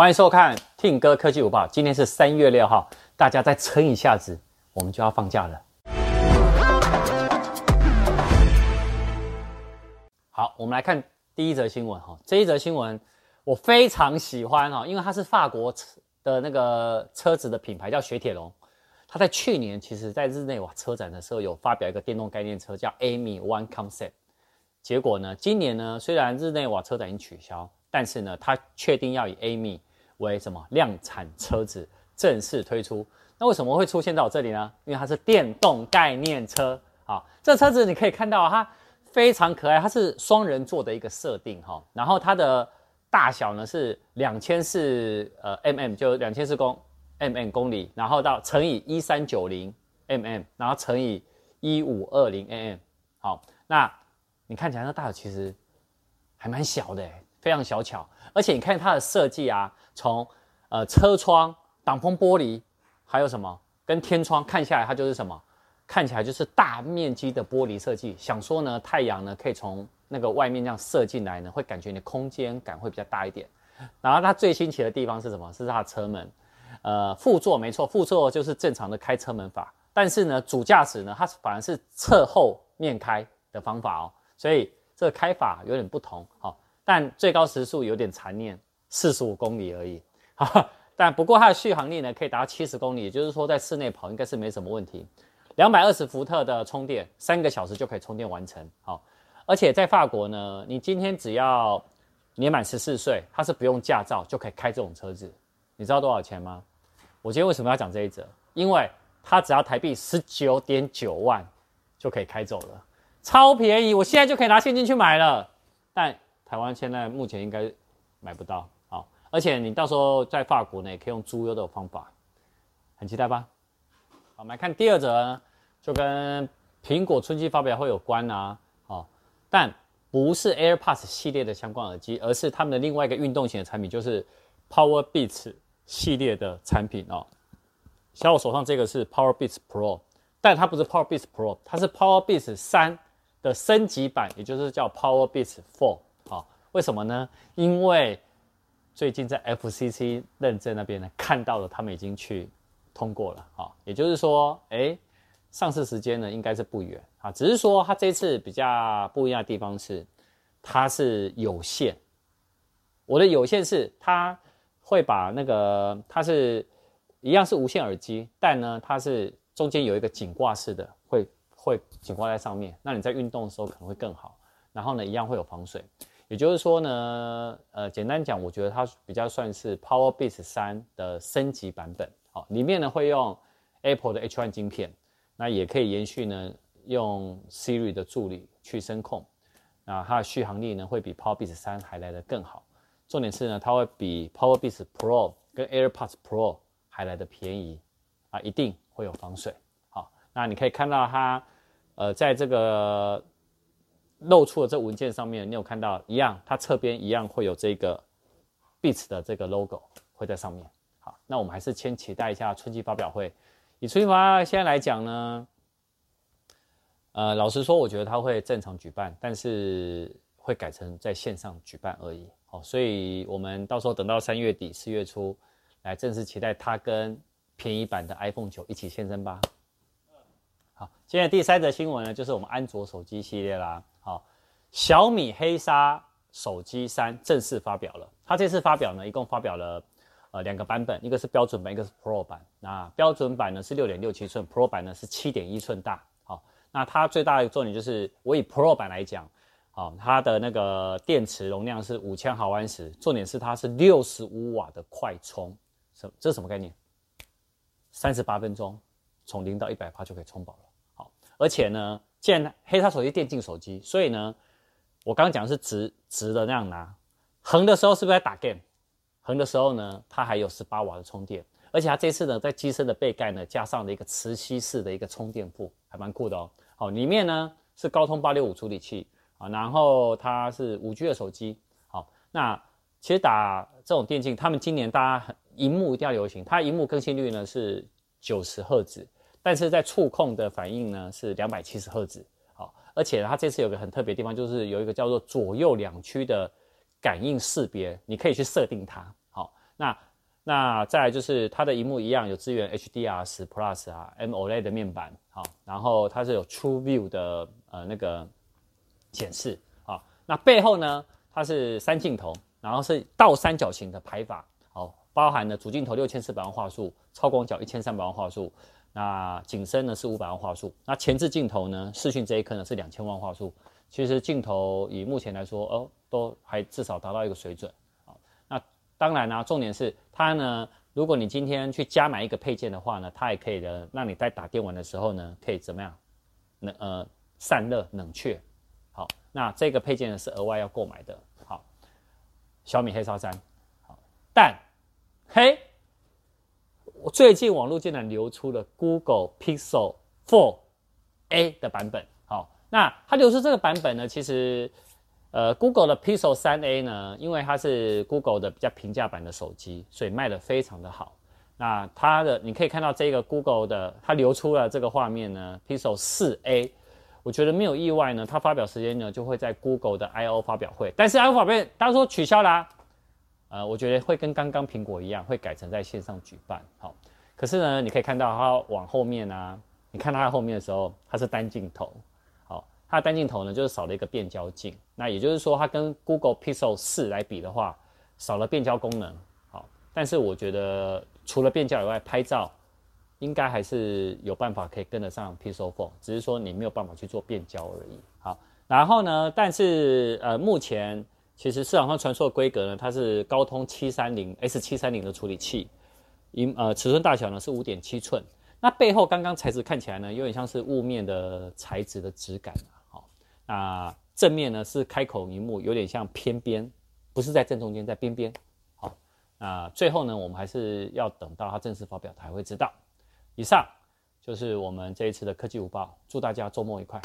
欢迎收看听歌科技午报。今天是三月六号，大家再撑一下子，我们就要放假了。好，我们来看第一则新闻哈。这一则新闻我非常喜欢哈，因为它是法国的那个车子的品牌叫雪铁龙。它在去年其实在日内瓦车展的时候有发表一个电动概念车叫 AMY One Concept。结果呢，今年呢，虽然日内瓦车展已经取消，但是呢，它确定要以 AMY 为什么量产车子正式推出？那为什么会出现在我这里呢？因为它是电动概念车。好，这车子你可以看到它非常可爱，它是双人座的一个设定哈。然后它的大小呢是两千四呃 mm，就两千四公 mm 公里，然后到乘以一三九零 mm，然后乘以一五二零 mm。好，那你看起来那大小其实还蛮小的，非常小巧。而且你看它的设计啊，从呃车窗、挡风玻璃，还有什么跟天窗看下来，它就是什么？看起来就是大面积的玻璃设计。想说呢，太阳呢可以从那个外面这样射进来呢，会感觉你的空间感会比较大一点。然后它最新奇的地方是什么？是它的车门，呃，副座没错，副座就是正常的开车门法。但是呢，主驾驶呢，它反而是侧后面开的方法哦。所以这个开法有点不同，好。但最高时速有点残念，四十五公里而已。哈，但不过它的续航力呢，可以达到七十公里，也就是说在室内跑应该是没什么问题。两百二十伏特的充电，三个小时就可以充电完成。好，而且在法国呢，你今天只要年满十四岁，它是不用驾照就可以开这种车子。你知道多少钱吗？我今天为什么要讲这一则？因为它只要台币十九点九万就可以开走了，超便宜。我现在就可以拿现金去买了，但。台湾现在目前应该买不到，好，而且你到时候在法国呢，也可以用租优的方法，很期待吧？好，我们来看第二则，就跟苹果春季发表会有关啊，好，但不是 AirPods 系列的相关耳机，而是他们的另外一个运动型的产品，就是 Powerbeats 系列的产品哦。像我手上这个是 Powerbeats Pro，但它不是 Powerbeats Pro，它是 Powerbeats 三的升级版，也就是叫 Powerbeats Four。为什么呢？因为最近在 FCC 认证那边呢，看到了他们已经去通过了，哈，也就是说，哎，上市时间呢应该是不远啊，只是说它这次比较不一样的地方是，它是有线。我的有线是它会把那个它是一样是无线耳机，但呢它是中间有一个颈挂式的，会会颈挂在上面，那你在运动的时候可能会更好。然后呢，一样会有防水。也就是说呢，呃，简单讲，我觉得它比较算是 Powerbeats 三的升级版本，好，里面呢会用 Apple 的 H1 晶片，那也可以延续呢用 Siri 的助理去声控，那它的续航力呢会比 Powerbeats 三还来得更好，重点是呢它会比 Powerbeats Pro 跟 AirPods Pro 还来得便宜，啊，一定会有防水，好，那你可以看到它，呃，在这个。露出的这文件上面，你有看到一样，它侧边一样会有这个 Beats 的这个 logo 会在上面。好，那我们还是先期待一下春季发表会。以春季发表现在来讲呢，呃，老实说，我觉得它会正常举办，但是会改成在线上举办而已。好，所以我们到时候等到三月底四月初来正式期待它跟便宜版的 iPhone 九一起现身吧。好，现在第三则新闻呢，就是我们安卓手机系列啦。好，小米黑鲨手机三正式发表了。它这次发表呢，一共发表了呃两个版本，一个是标准版，一个是 Pro 版。那标准版呢是六点六七寸，Pro 版呢是七点一寸大。好，那它最大的重点就是，我以 Pro 版来讲，好，它的那个电池容量是五千毫安时，重点是它是六十五瓦的快充。什这是什么概念？三十八分钟从零到一百趴就可以充饱了。而且呢。既然黑鲨手机电竞手机，所以呢，我刚刚讲是直直的那样拿，横的时候是不是在打 game？横的时候呢，它还有十八瓦的充电，而且它这次呢，在机身的背盖呢，加上了一个磁吸式的一个充电布，还蛮酷的哦。好，里面呢是高通八六五处理器啊，然后它是五 G 的手机。好，那其实打这种电竞，他们今年大家很荧幕一定要流行，它荧幕更新率呢是九十赫兹。但是在触控的反应呢是两百七十赫兹，好，而且它这次有个很特别地方，就是有一个叫做左右两区的感应识别，你可以去设定它，好，那那再来就是它的荧幕一样有支援 HDR 十 Plus 啊，M O L E 的面板，好，然后它是有 True View 的呃那个显示，好，那背后呢，它是三镜头，然后是倒三角形的排法，包含了主镜头六千四百万画素，超广角一千三百万画素，那景深呢是五百万画素，那前置镜头呢，视讯这一颗呢是两千万画素，其实镜头以目前来说，哦，都还至少达到一个水准。当然啦、啊，重点是它呢。如果你今天去加买一个配件的话呢，它也可以的，让你在打电玩的时候呢，可以怎么样？冷呃散热冷却。好，那这个配件呢是额外要购买的。好，小米黑鲨三。好，但嘿，我最近网络竟然流出了 Google Pixel 4a 的版本。好，那它流出这个版本呢，其实。呃，Google 的 Pixel 3a 呢，因为它是 Google 的比较平价版的手机，所以卖得非常的好。那它的你可以看到这个 Google 的，它流出了这个画面呢，Pixel 4a，我觉得没有意外呢，它发表时间呢就会在 Google 的 I/O 发表会，但是 I/O 发表会当时说取消啦、呃，我觉得会跟刚刚苹果一样，会改成在线上举办。好，可是呢，你可以看到它往后面啊，你看它后面的时候，它是单镜头。好它的单镜头呢，就是少了一个变焦镜。那也就是说，它跟 Google Pixel 4来比的话，少了变焦功能。好，但是我觉得除了变焦以外，拍照应该还是有办法可以跟得上 Pixel 4，只是说你没有办法去做变焦而已。好，然后呢，但是呃，目前其实市场上传说的规格呢，它是高通七三零 S 七三零的处理器，因呃尺寸大小呢是五点七寸。那背后刚刚材质看起来呢，有点像是雾面的材质的质感。那正面呢是开口萤幕，有点像偏边，不是在正中间，在边边。好，那最后呢，我们还是要等到它正式发表才会知道。以上就是我们这一次的科技午报，祝大家周末愉快。